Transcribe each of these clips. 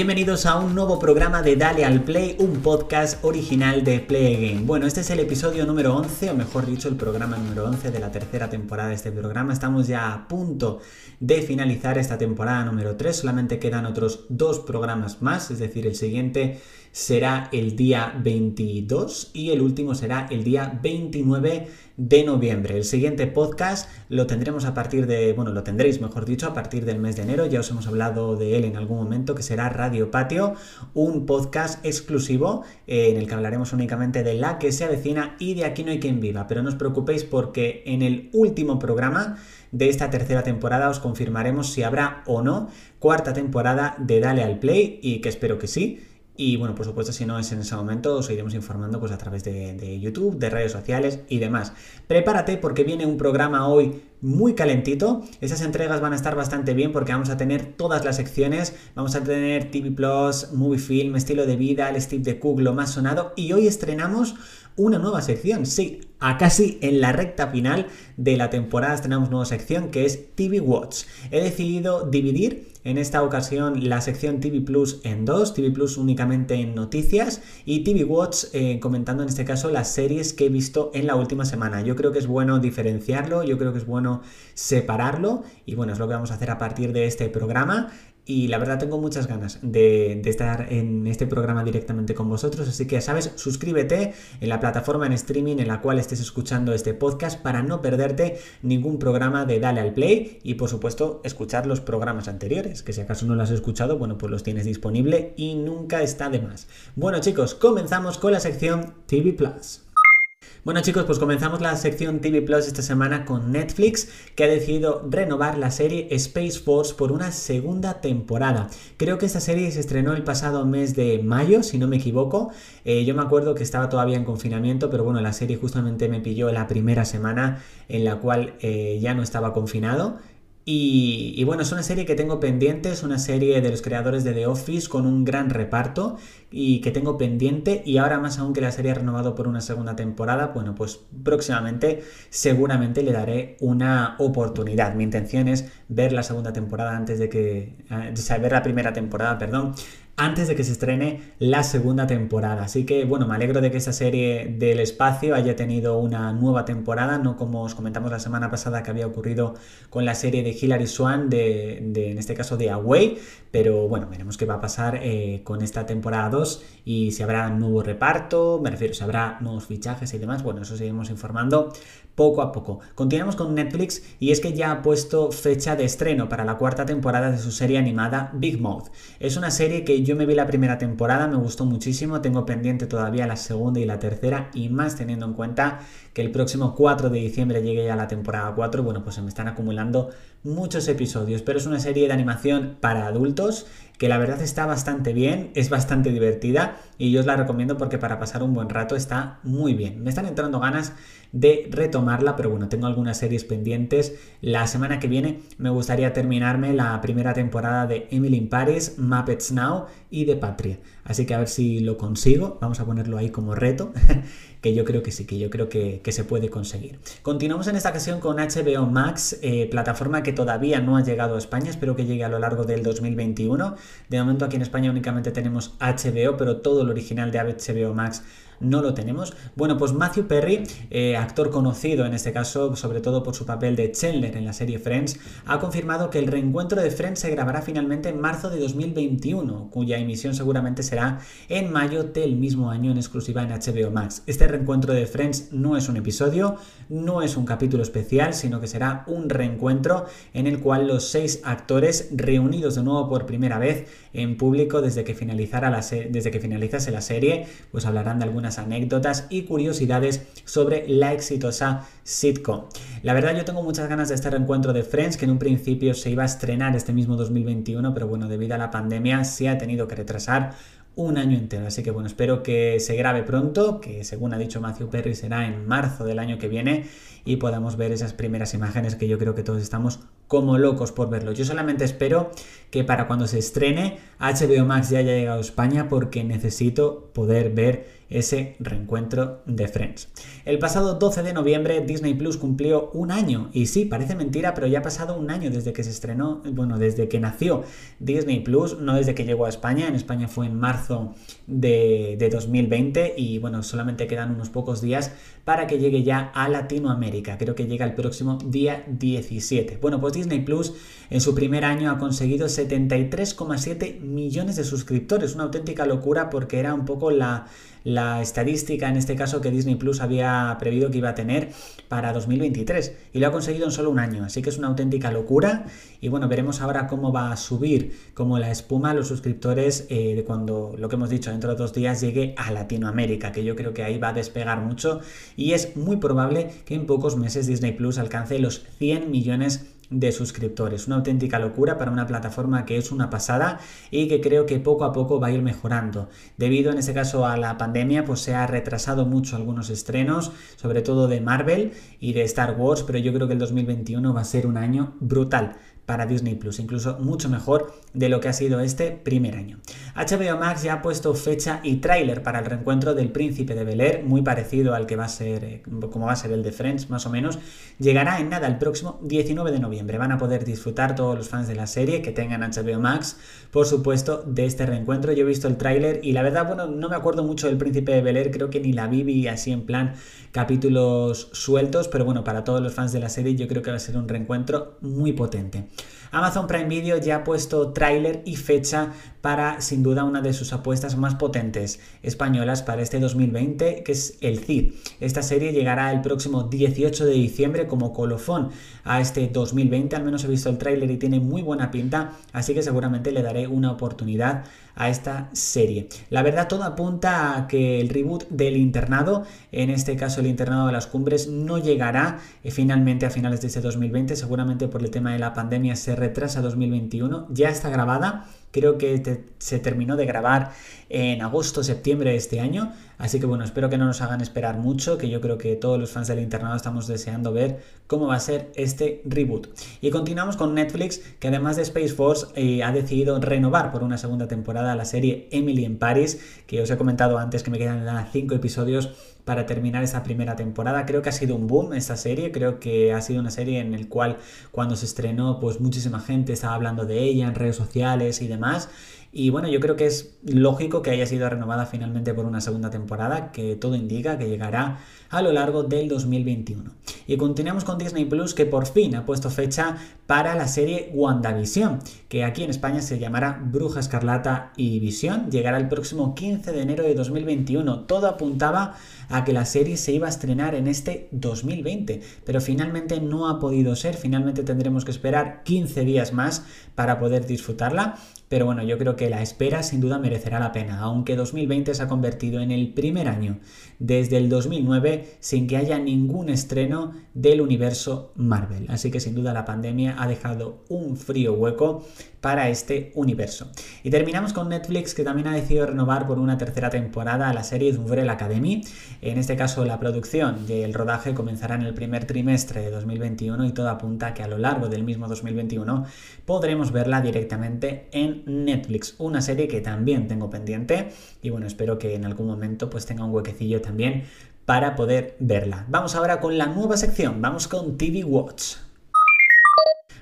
Bienvenidos a un nuevo programa de Dale al Play, un podcast original de Play Game. Bueno, este es el episodio número 11, o mejor dicho, el programa número 11 de la tercera temporada de este programa. Estamos ya a punto de finalizar esta temporada número 3, solamente quedan otros dos programas más, es decir, el siguiente será el día 22 y el último será el día 29 de noviembre. El siguiente podcast lo tendremos a partir de, bueno, lo tendréis mejor dicho, a partir del mes de enero, ya os hemos hablado de él en algún momento, que será Radio Patio, un podcast exclusivo eh, en el que hablaremos únicamente de la que se avecina y de aquí no hay quien viva, pero no os preocupéis porque en el último programa de esta tercera temporada os confirmaremos si habrá o no cuarta temporada de Dale al Play y que espero que sí. Y bueno, por supuesto, si no es en ese momento, os iremos informando pues, a través de, YouTube, de redes sociales y demás. Prepárate porque viene un programa hoy muy calentito. Esas entregas van a estar bastante bien porque vamos a tener todas las secciones. Vamos a tener TV Plus, Movie Film, estilo de vida, el Steve de Cook, más sonado. Y hoy estrenamos una nueva sección. Sí, a casi en la recta final de la temporada tenemos nueva sección que es TV Watch. He decidido dividir en esta ocasión la sección TV Plus en dos, TV Plus únicamente en noticias y TV Watch eh, comentando en este caso las series que he visto en la última semana. Yo creo que es bueno diferenciarlo, yo creo que es bueno separarlo y bueno, es lo que vamos a hacer a partir de este programa y la verdad tengo muchas ganas de, estar en este programa directamente con vosotros, así que ya sabes, suscríbete en la plataforma en streaming en la cual estés escuchando este podcast para no perderte ningún programa de Dale al Play y por supuesto escuchar los programas anteriores, que si acaso no los has escuchado, bueno, pues los tienes disponible y nunca está de más. Bueno chicos, comenzamos con la sección TV Plus. Bueno chicos, pues comenzamos la sección TV Plus esta semana con Netflix, que ha decidido renovar la serie Space Force por una segunda temporada. Creo que esta serie se estrenó el pasado mes de mayo, si no me equivoco. Eh, yo me acuerdo que estaba todavía en confinamiento, pero bueno, la serie justamente me pilló la primera semana en la cual eh, ya no estaba confinado. Y, bueno, es una serie que tengo pendiente, es una serie de los creadores de The Office con un gran reparto y que tengo pendiente y ahora más aún que la serie ha renovado por una segunda temporada, bueno, pues próximamente seguramente le daré una oportunidad. Mi intención es ver la segunda temporada antes de que, eh, o sea, ver la primera temporada, perdón, antes de que se estrene la segunda temporada. Así que bueno, me alegro de que esta serie del espacio haya tenido una nueva temporada, no como os comentamos la semana pasada que había ocurrido con la serie de Hilary Swan, de, en este caso de Away, pero bueno, veremos qué va a pasar eh, con esta temporada 2 y si habrá nuevo reparto, me refiero, si habrá nuevos fichajes y demás, bueno, eso seguimos informando poco a poco. Continuamos con Netflix y es que ya ha puesto fecha de estreno para la cuarta temporada de su serie animada Big Mouth. Es una serie que yo me vi la primera temporada, me gustó muchísimo, tengo pendiente todavía la segunda y la tercera y más teniendo en cuenta que el próximo 4 de diciembre llegue ya la temporada 4, bueno, pues se me están acumulando muchos episodios, pero es una serie de animación para adultos que la verdad está bastante bien, es bastante divertida y yo os la recomiendo porque para pasar un buen rato está muy bien. Me están entrando ganas de retomarla, pero bueno, tengo algunas series pendientes. La semana que viene me gustaría terminarme la primera temporada de Emily in Paris, Muppets Now y de Patria. Así que a ver si lo consigo, vamos a ponerlo ahí como reto, que yo creo que sí, que yo creo que, se puede conseguir. Continuamos en esta ocasión con HBO Max, eh, plataforma que todavía no ha llegado a España, espero que llegue a lo largo del 2021. De momento aquí en España únicamente tenemos HBO, pero todo lo original de HBO Max no lo tenemos. Bueno, pues Matthew Perry, eh, actor conocido en este caso, sobre todo por su papel de Chandler en la serie Friends, ha confirmado que el reencuentro de Friends se grabará finalmente en marzo de 2021, cuya emisión seguramente será en mayo del mismo año en exclusiva en HBO Max. Este reencuentro de Friends no es un episodio, no es un capítulo especial, sino que será un reencuentro en el cual los seis actores reunidos de nuevo por primera vez en público desde que finalizara la desde que finalizase la serie, pues hablarán de algunas anécdotas y curiosidades sobre la exitosa sitcom. La verdad yo tengo muchas ganas de este reencuentro de Friends, que en un principio se iba a estrenar este mismo 2021, pero bueno, debido a la pandemia se ha tenido que retrasar un año entero. Así que bueno, espero que se grabe pronto, que según ha dicho Matthew Perry será en marzo del año que viene y podamos ver esas primeras imágenes que yo creo que todos estamos como locos por verlo. Yo solamente espero que para cuando se estrene HBO Max ya haya llegado a España porque necesito poder ver ese reencuentro de Friends. El pasado 12 de noviembre Disney Plus cumplió un año y sí, parece mentira, pero ya ha pasado un año desde que se estrenó, bueno, desde que nació Disney Plus, no desde que llegó a España, en España fue en marzo de, de 2020 y bueno, solamente quedan unos pocos días para que llegue ya a Latinoamérica, creo que llega el próximo día 17. Bueno, pues Disney Plus en su primer año ha conseguido 73,7 millones de suscriptores, una auténtica locura porque era un poco la la estadística en este caso que Disney Plus había previsto que iba a tener para 2023 y lo ha conseguido en solo un año, así que es una auténtica locura. Y bueno, veremos ahora cómo va a subir como la espuma los suscriptores eh, de cuando lo que hemos dicho dentro de dos días llegue a Latinoamérica, que yo creo que ahí va a despegar mucho. Y es muy probable que en pocos meses Disney Plus alcance los 100 millones de suscriptores. Una auténtica locura para una plataforma que es una pasada y que creo que poco a poco va a ir mejorando. Debido en este caso a la pandemia, pues se ha retrasado mucho algunos estrenos, sobre todo de Marvel y de Star Wars, pero yo creo que el 2021 va a ser un año brutal para Disney Plus, incluso mucho mejor de lo que ha sido este primer año. HBO Max ya ha puesto fecha y tráiler para el reencuentro del Príncipe de Bel Air, muy parecido al que va a ser, eh, como va a ser el de Friends, más o menos. Llegará en nada el próximo 19 de noviembre. Van a poder disfrutar todos los fans de la serie que tengan HBO Max, por supuesto, de este reencuentro. Yo he visto el tráiler y la verdad, bueno, no me acuerdo mucho del Príncipe de Bel Air, creo que ni la vi así en plan capítulos sueltos, pero bueno, para todos los fans de la serie yo creo que va a ser un reencuentro muy potente. Amazon Prime Video ya ha puesto tráiler y fecha para sin duda una de sus apuestas más potentes españolas para este 2020, que es El Cid. Esta serie llegará el próximo 18 de diciembre como colofón a este 2020, al menos he visto el tráiler y tiene muy buena pinta, así que seguramente le daré una oportunidad a esta serie. La verdad todo apunta a que el reboot del internado, en este caso el internado de las cumbres, no llegará eh, finalmente a finales de este 2020, seguramente por el tema de la pandemia se retrasa 2021, ya está grabada Creo que se terminó de grabar en agosto, septiembre de este año. Así que bueno, espero que no nos hagan esperar mucho, que yo creo que todos los fans del internado estamos deseando ver cómo va a ser este reboot. Y continuamos con Netflix, que además de Space Force eh, ha decidido renovar por una segunda temporada la serie Emily en Paris, que os he comentado antes que me quedan 5 episodios para terminar esa primera temporada. Creo que ha sido un boom esta serie, creo que ha sido una serie en el cual cuando se estrenó pues muchísima gente estaba hablando de ella en redes sociales y demás. Y bueno, yo creo que es lógico que haya sido renovada finalmente por una segunda temporada, que todo indica que llegará a lo largo del 2021. Y continuamos con Disney Plus, que por fin ha puesto fecha para la serie WandaVision, que aquí en España se llamará Bruja Escarlata y Visión. Llegará el próximo 15 de enero de 2021. Todo apuntaba a que la serie se iba a estrenar en este 2020, pero finalmente no ha podido ser. Finalmente tendremos que esperar 15 días más para poder disfrutarla. Pero bueno, yo creo que la espera sin duda merecerá la pena, aunque 2020 se ha convertido en el primer año desde el 2009 sin que haya ningún estreno del universo Marvel. Así que sin duda la pandemia ha dejado un frío hueco para este universo. Y terminamos con Netflix que también ha decidido renovar por una tercera temporada la serie Umbrella Academy. En este caso la producción del rodaje comenzará en el primer trimestre de 2021 y todo apunta a que a lo largo del mismo 2021 podremos verla directamente en Netflix. Una serie que también tengo pendiente y bueno, espero que en algún momento pues tenga un huequecillo también para poder verla. Vamos ahora con la nueva sección, vamos con TV Watch.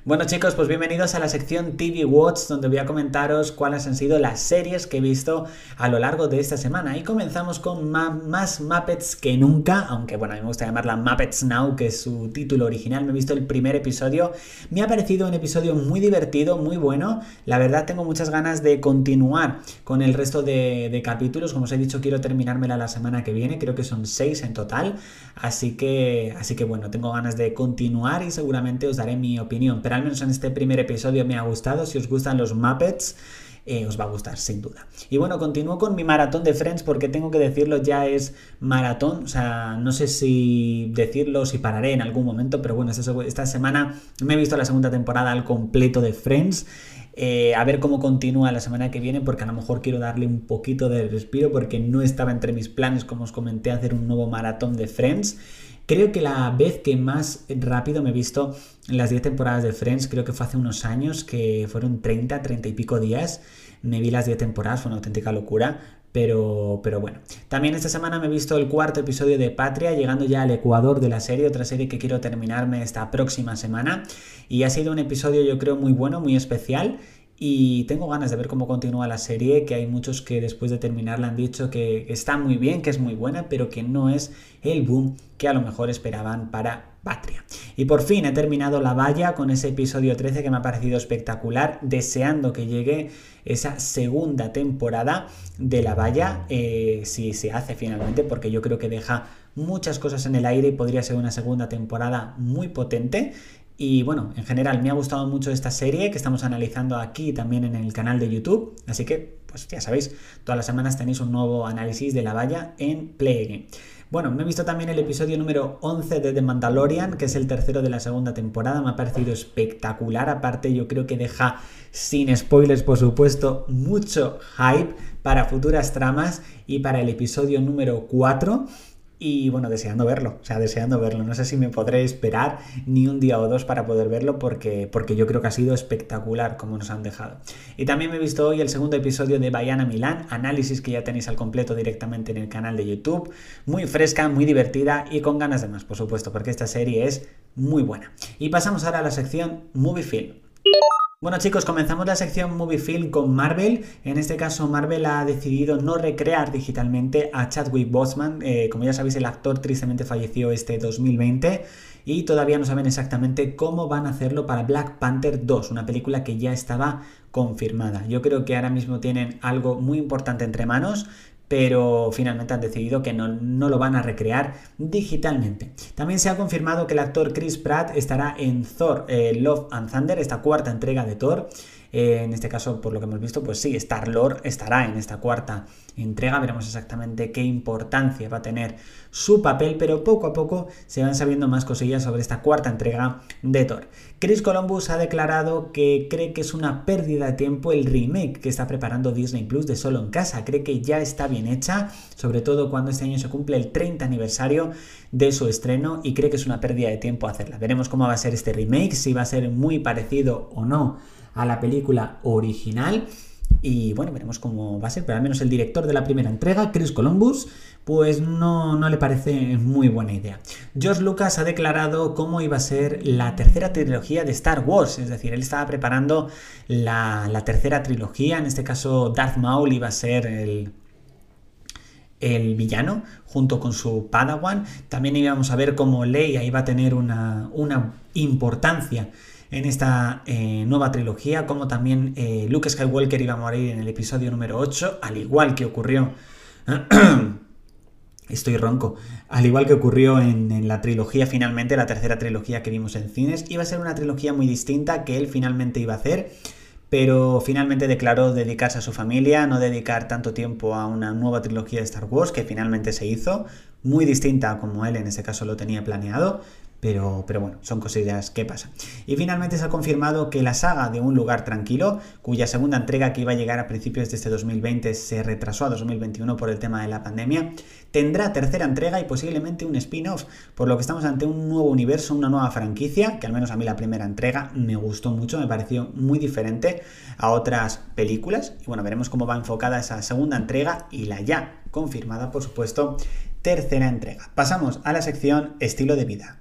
Bueno chicos, pues bienvenidos a la sección TV Watch donde voy a comentaros cuáles han sido las series que he visto a lo largo de esta semana. Y comenzamos con más Muppets que nunca, aunque bueno, a mí me gusta llamarla Muppets Now, que es su título original. Me he visto el primer episodio, me ha parecido un episodio muy divertido, muy bueno. La verdad tengo muchas ganas de continuar con el resto de, capítulos. Como os he dicho, quiero terminármela la semana que viene, creo que son seis en total. Así que, así que bueno, tengo ganas de continuar y seguramente os daré mi opinión. Al menos en este primer episodio me ha gustado. Si os gustan los Muppets, eh, os va a gustar, sin duda. Y bueno, continúo con mi maratón de Friends porque tengo que decirlo, ya es maratón. O sea, no sé si decirlo, si pararé en algún momento, pero bueno, esta, semana me he visto la segunda temporada al completo de Friends. Eh, a ver cómo continúa la semana que viene, porque a lo mejor quiero darle un poquito de respiro, porque no estaba entre mis planes, como os comenté, hacer un nuevo maratón de Friends. Creo que la vez que más rápido me he visto las 10 temporadas de Friends, creo que fue hace unos años, que fueron 30, 30 y pico días. Me vi las 10 temporadas, fue una auténtica locura. Pero, pero bueno, también esta semana me he visto el cuarto episodio de Patria, llegando ya al Ecuador de la serie, otra serie que quiero terminarme esta próxima semana. Y ha sido un episodio yo creo muy bueno, muy especial y tengo ganas de ver cómo continúa la serie, que hay muchos que después de terminarla han dicho que está muy bien, que es muy buena, pero que no es el boom que a lo mejor esperaban para Patria. Y por fin he terminado La Valla con ese episodio 13 que me ha parecido espectacular, deseando que llegue esa segunda temporada de La Valla, eh, si se hace finalmente, porque yo creo que deja muchas cosas en el aire y podría ser una segunda temporada muy potente y bueno, en general me ha gustado mucho esta serie que estamos analizando aquí también en el canal de YouTube. Así que, pues ya sabéis, todas las semanas tenéis un nuevo análisis de la valla en Play Bueno, me he visto también el episodio número 11 de The Mandalorian, que es el tercero de la segunda temporada. Me ha parecido espectacular. Aparte, yo creo que deja, sin spoilers por supuesto, mucho hype para futuras tramas y para el episodio número 4. Y bueno, deseando verlo, o sea, deseando verlo. No sé si me podré esperar ni un día o dos para poder verlo porque, porque yo creo que ha sido espectacular como nos han dejado. Y también me he visto hoy el segundo episodio de Bayana Milán, análisis que ya tenéis al completo directamente en el canal de YouTube. Muy fresca, muy divertida y con ganas de más, por supuesto, porque esta serie es muy buena. Y pasamos ahora a la sección Movie Film. Bueno chicos, comenzamos la sección Movie Film con Marvel. En este caso Marvel ha decidido no recrear digitalmente a Chadwick Boseman. Eh, como ya sabéis, el actor tristemente falleció este 2020 y todavía no saben exactamente cómo van a hacerlo para Black Panther 2, una película que ya estaba confirmada. Yo creo que ahora mismo tienen algo muy importante entre manos pero finalmente han decidido que no, lo van a recrear digitalmente. También se ha confirmado que el actor Chris Pratt estará en Thor eh, Love and Thunder, esta cuarta entrega de Thor. Eh, en este caso, por lo que hemos visto, pues sí, Star-Lord estará en esta cuarta entrega. Veremos exactamente qué importancia va a tener su papel, pero poco a poco se van sabiendo más cosillas sobre esta cuarta entrega de Thor. Chris Columbus ha declarado que cree que es una pérdida de tiempo el remake que está preparando Disney Plus de Solo en Casa. Cree que ya está bien hecha, sobre todo cuando este año se cumple el 30 aniversario de su estreno y cree que es una pérdida de tiempo hacerla. Veremos cómo va a ser este remake, si va a ser muy parecido o no a la película original. Y bueno, veremos cómo va a ser, pero al menos el director de la primera entrega, Chris Columbus, pues no, no le parece muy buena idea. George Lucas ha declarado cómo iba a ser la tercera trilogía de Star Wars, es decir, él estaba preparando la, la tercera trilogía, en este caso Darth Maul iba a ser el, el villano junto con su Padawan. También íbamos a ver cómo Leia iba a tener una, una importancia en esta eh, nueva trilogía, como también eh, Luke Skywalker iba a morir en el episodio número 8, al igual que ocurrió... Estoy ronco. Al igual que ocurrió en, en, la trilogía, finalmente, la tercera trilogía que vimos en cines, iba a ser una trilogía muy distinta que él finalmente iba a hacer, pero finalmente declaró dedicarse a su familia, no dedicar tanto tiempo a una nueva trilogía de Star Wars, que finalmente se hizo, muy distinta como él en ese caso lo tenía planeado, pero, pero, bueno, son cosillas que pasan. Y finalmente se ha confirmado que la saga de Un lugar tranquilo, cuya segunda entrega que iba a llegar a principios de este 2020 se retrasó a 2021 por el tema de la pandemia, tendrá tercera entrega y posiblemente un spin-off, por lo que estamos ante un nuevo universo, una nueva franquicia, que al menos a mí la primera entrega me gustó mucho, me pareció muy diferente a otras películas. Y bueno, veremos cómo va enfocada esa segunda entrega y la ya confirmada, por supuesto, tercera entrega. Pasamos a la sección estilo de vida.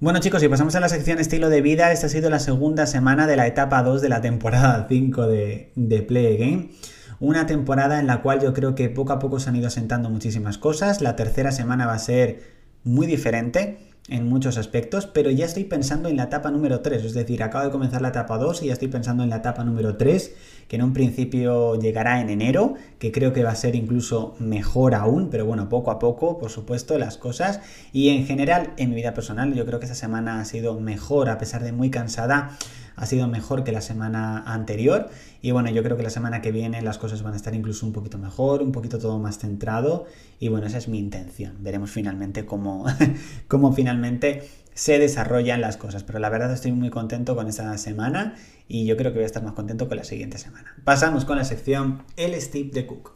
Bueno chicos, y pasamos a la sección estilo de vida, esta ha sido la segunda semana de la etapa 2 de la temporada 5 de, de Play Game. Una temporada en la cual yo creo que poco a poco se han ido asentando muchísimas cosas. La tercera semana va a ser muy diferente en muchos aspectos, pero ya estoy pensando en la etapa número 3, es decir, acabo de comenzar la etapa 2 y ya estoy pensando en la etapa número 3, que en un principio llegará en enero, que creo que va a ser incluso mejor aún, pero bueno, poco a poco, por supuesto, las cosas. Y en general, en mi vida personal, yo creo que esta semana ha sido mejor, a pesar de muy cansada ha sido mejor que la semana anterior y bueno, yo creo que la semana que viene las cosas van a estar incluso un poquito mejor, un poquito todo más centrado y bueno, esa es mi intención. Veremos finalmente cómo, cómo finalmente se desarrollan las cosas, pero la verdad estoy muy contento con esta semana y yo creo que voy a estar más contento con la siguiente semana. Pasamos con la sección El Steve de Cook.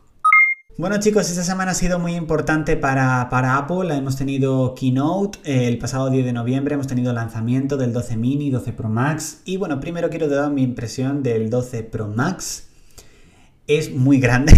Bueno chicos, esta semana ha sido muy importante para, para Apple. Hemos tenido Keynote eh, el pasado 10 de noviembre, hemos tenido lanzamiento del 12 mini, 12 Pro Max. Y bueno, primero quiero dar mi impresión del 12 Pro Max. Es muy grande.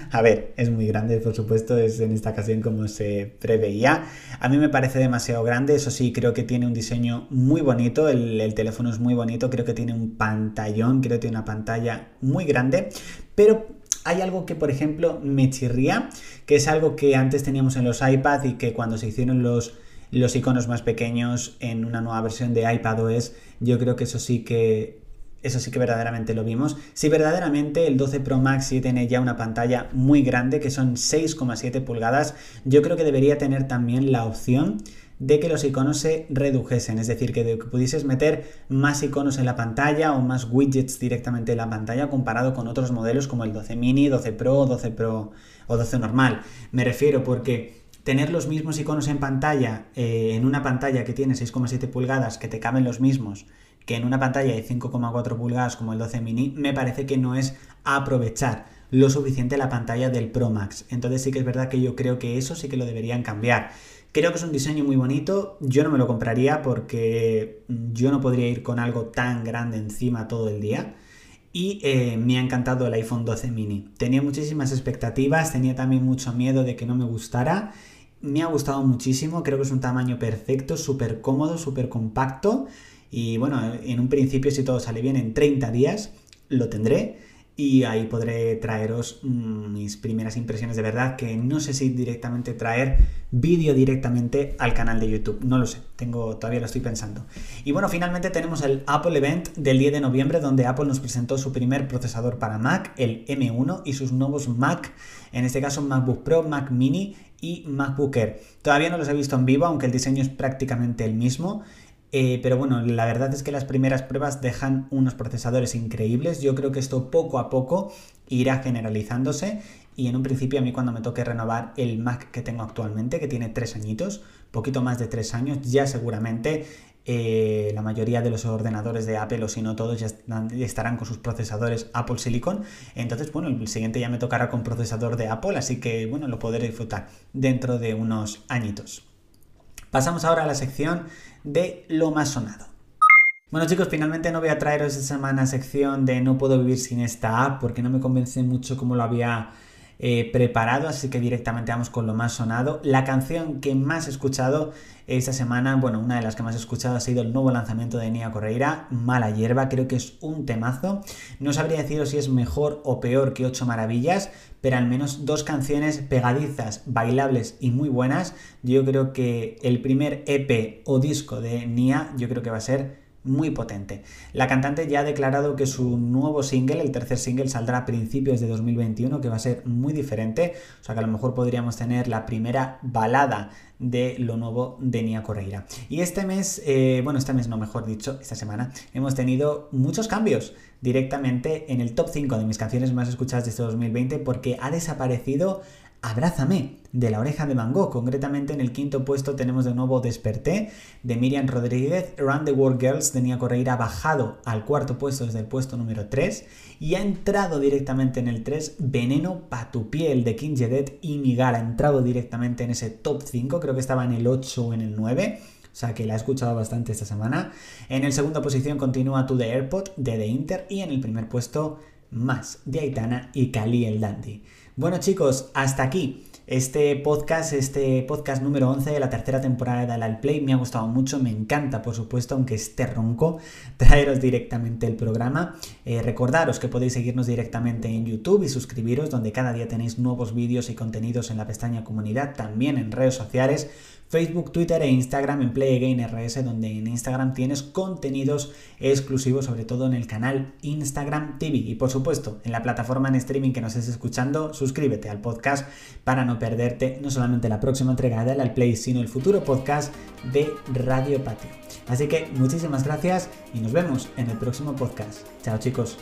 a ver, es muy grande, por supuesto, es en esta ocasión como se preveía. A mí me parece demasiado grande, eso sí, creo que tiene un diseño muy bonito, el, el teléfono es muy bonito, creo que tiene un pantallón, creo que tiene una pantalla muy grande, pero hay algo que, por ejemplo, me chirría, que es algo que antes teníamos en los iPad y que cuando se hicieron los, los iconos más pequeños en una nueva versión de iPadOS, yo creo que eso sí que eso sí que verdaderamente lo vimos. Si verdaderamente el 12 Pro Max tiene ya una pantalla muy grande, que son 6,7 pulgadas, yo creo que debería tener también la opción de que los iconos se redujesen, es decir, que, pudieses meter más iconos en la pantalla o más widgets directamente en la pantalla comparado con otros modelos como el 12 mini, 12 Pro, 12 Pro o 12 normal. Me refiero porque tener los mismos iconos en pantalla, eh, en una pantalla que tiene 6,7 pulgadas, que te caben los mismos, que en una pantalla de 5,4 pulgadas como el 12 mini, me parece que no es aprovechar lo suficiente la pantalla del Pro Max. Entonces sí que es verdad que yo creo que eso sí que lo deberían cambiar. Creo que es un diseño muy bonito, yo no me lo compraría porque yo no podría ir con algo tan grande encima todo el día. Y eh, me ha encantado el iPhone 12 mini. Tenía muchísimas expectativas, tenía también mucho miedo de que no me gustara. Me ha gustado muchísimo, creo que es un tamaño perfecto, súper cómodo, súper compacto. Y bueno, en un principio si todo sale bien, en 30 días lo tendré y ahí podré traeros mm, mis primeras impresiones de verdad, que no sé si directamente traer vídeo directamente al canal de YouTube, no lo sé, tengo todavía lo estoy pensando. Y bueno, finalmente tenemos el Apple Event del 10 de noviembre donde Apple nos presentó su primer procesador para Mac, el M1 y sus nuevos Mac, en este caso MacBook Pro, Mac Mini y MacBook Air. Todavía no los he visto en vivo, aunque el diseño es prácticamente el mismo. Eh, pero bueno, la verdad es que las primeras pruebas dejan unos procesadores increíbles. Yo creo que esto poco a poco irá generalizándose. Y en un principio a mí cuando me toque renovar el Mac que tengo actualmente, que tiene tres añitos, poquito más de tres años, ya seguramente eh, la mayoría de los ordenadores de Apple, o si no todos, ya estarán con sus procesadores Apple Silicon. Entonces, bueno, el siguiente ya me tocará con procesador de Apple, así que bueno, lo podré disfrutar dentro de unos añitos. Pasamos ahora a la sección de lo más sonado. Bueno chicos, finalmente no voy a traeros esta semana sección de no puedo vivir sin esta app porque no me convence mucho como lo había eh, preparado, así que directamente vamos con lo más sonado. La canción que más he escuchado esta semana, bueno, una de las que más he escuchado ha sido el nuevo lanzamiento de Nia Correira, Mala Hierba, creo que es un temazo. No sabría deciros si es mejor o peor que Ocho Maravillas, pero al menos dos canciones pegadizas, bailables y muy buenas. Yo creo que el primer EP o disco de Nia, yo creo que va a ser muy potente. La cantante ya ha declarado que su nuevo single, el tercer single, saldrá a principios de 2021, que va a ser muy diferente. O sea que a lo mejor podríamos tener la primera balada de lo nuevo de Nia Correira. Y este mes, eh, bueno, este mes no, mejor dicho, esta semana, hemos tenido muchos cambios directamente en el top 5 de mis canciones más escuchadas de este 2020 porque ha desaparecido Abrázame, de la oreja de Mango. Concretamente en el quinto puesto tenemos de nuevo Desperté, de Miriam Rodríguez. Run the World Girls de Nia Correira ha bajado al cuarto puesto desde el puesto número 3 y ha entrado directamente en el 3 Veneno pa' tu piel de King Jedet y Migal. Ha entrado directamente en ese top 5, creo que estaba en el 8 o en el 9. O sea que la he escuchado bastante esta semana. En el segunda posición continúa To The Airport de The Inter y en el primer puesto Más de Aitana y Cali el Dandy. Bueno chicos, hasta aquí este podcast, este podcast número 11 de la tercera temporada de Al Play. Me ha gustado mucho, me encanta por supuesto, aunque esté ronco, traeros directamente el programa. Eh, recordaros que podéis seguirnos directamente en YouTube y suscribiros donde cada día tenéis nuevos vídeos y contenidos en la pestaña comunidad, también en redes sociales Facebook, Twitter e Instagram en Play RS, donde en Instagram tienes contenidos exclusivos, sobre todo en el canal Instagram TV. Y por supuesto, en la plataforma en streaming que nos estés escuchando, suscríbete al podcast para no perderte no solamente la próxima entrega de Al Play, sino el futuro podcast de Radio Patio. Así que muchísimas gracias y nos vemos en el próximo podcast. Chao chicos.